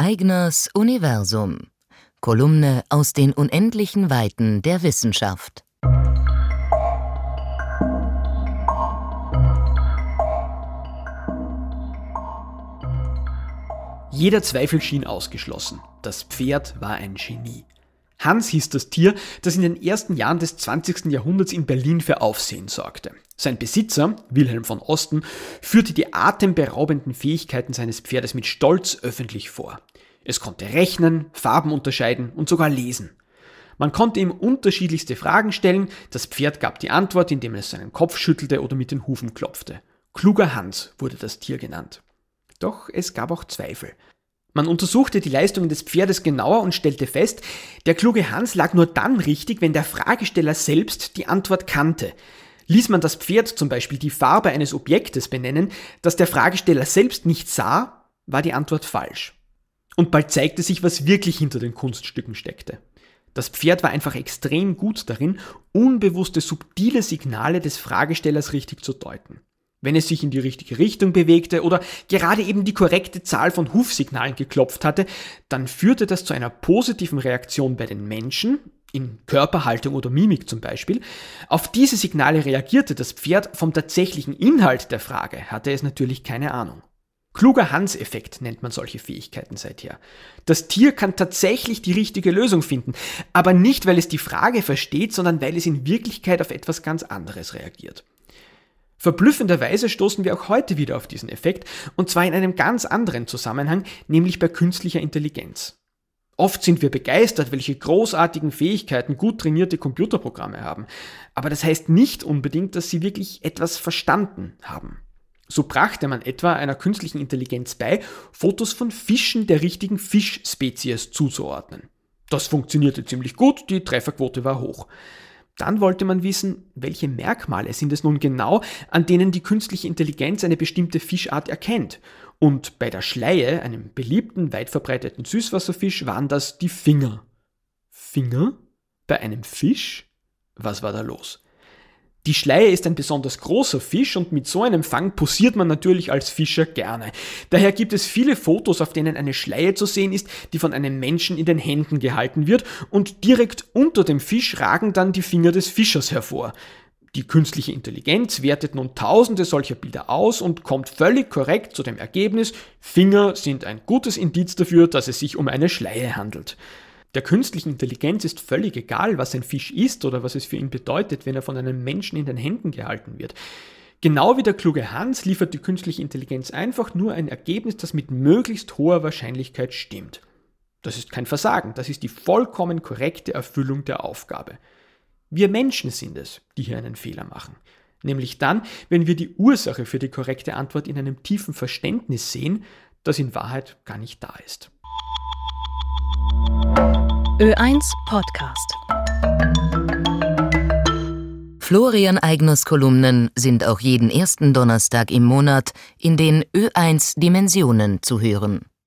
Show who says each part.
Speaker 1: Eigners Universum. Kolumne aus den unendlichen Weiten der Wissenschaft.
Speaker 2: Jeder Zweifel schien ausgeschlossen. Das Pferd war ein Genie. Hans hieß das Tier, das in den ersten Jahren des 20. Jahrhunderts in Berlin für Aufsehen sorgte. Sein Besitzer, Wilhelm von Osten, führte die atemberaubenden Fähigkeiten seines Pferdes mit Stolz öffentlich vor. Es konnte rechnen, Farben unterscheiden und sogar lesen. Man konnte ihm unterschiedlichste Fragen stellen, das Pferd gab die Antwort, indem es seinen Kopf schüttelte oder mit den Hufen klopfte. Kluger Hans wurde das Tier genannt. Doch es gab auch Zweifel. Man untersuchte die Leistungen des Pferdes genauer und stellte fest, der kluge Hans lag nur dann richtig, wenn der Fragesteller selbst die Antwort kannte. Ließ man das Pferd zum Beispiel die Farbe eines Objektes benennen, das der Fragesteller selbst nicht sah, war die Antwort falsch. Und bald zeigte sich, was wirklich hinter den Kunststücken steckte. Das Pferd war einfach extrem gut darin, unbewusste subtile Signale des Fragestellers richtig zu deuten. Wenn es sich in die richtige Richtung bewegte oder gerade eben die korrekte Zahl von Hufsignalen geklopft hatte, dann führte das zu einer positiven Reaktion bei den Menschen, in Körperhaltung oder Mimik zum Beispiel. Auf diese Signale reagierte das Pferd, vom tatsächlichen Inhalt der Frage hatte es natürlich keine Ahnung. Kluger Hans-Effekt nennt man solche Fähigkeiten seither. Das Tier kann tatsächlich die richtige Lösung finden, aber nicht, weil es die Frage versteht, sondern weil es in Wirklichkeit auf etwas ganz anderes reagiert. Verblüffenderweise stoßen wir auch heute wieder auf diesen Effekt, und zwar in einem ganz anderen Zusammenhang, nämlich bei künstlicher Intelligenz. Oft sind wir begeistert, welche großartigen Fähigkeiten gut trainierte Computerprogramme haben, aber das heißt nicht unbedingt, dass sie wirklich etwas verstanden haben. So brachte man etwa einer künstlichen Intelligenz bei, Fotos von Fischen der richtigen Fischspezies zuzuordnen. Das funktionierte ziemlich gut, die Trefferquote war hoch. Dann wollte man wissen, welche Merkmale sind es nun genau, an denen die künstliche Intelligenz eine bestimmte Fischart erkennt. Und bei der Schleie, einem beliebten, weit verbreiteten Süßwasserfisch, waren das die Finger. Finger? Bei einem Fisch? Was war da los? Die Schleie ist ein besonders großer Fisch und mit so einem Fang posiert man natürlich als Fischer gerne. Daher gibt es viele Fotos, auf denen eine Schleie zu sehen ist, die von einem Menschen in den Händen gehalten wird und direkt unter dem Fisch ragen dann die Finger des Fischers hervor. Die künstliche Intelligenz wertet nun tausende solcher Bilder aus und kommt völlig korrekt zu dem Ergebnis, Finger sind ein gutes Indiz dafür, dass es sich um eine Schleie handelt. Der künstlichen Intelligenz ist völlig egal, was ein Fisch ist oder was es für ihn bedeutet, wenn er von einem Menschen in den Händen gehalten wird. Genau wie der kluge Hans liefert die künstliche Intelligenz einfach nur ein Ergebnis, das mit möglichst hoher Wahrscheinlichkeit stimmt. Das ist kein Versagen, das ist die vollkommen korrekte Erfüllung der Aufgabe. Wir Menschen sind es, die hier einen Fehler machen. Nämlich dann, wenn wir die Ursache für die korrekte Antwort in einem tiefen Verständnis sehen, das in Wahrheit gar nicht da ist.
Speaker 1: Ö1 Podcast. Florian Eigners Kolumnen sind auch jeden ersten Donnerstag im Monat in den Ö1 Dimensionen zu hören.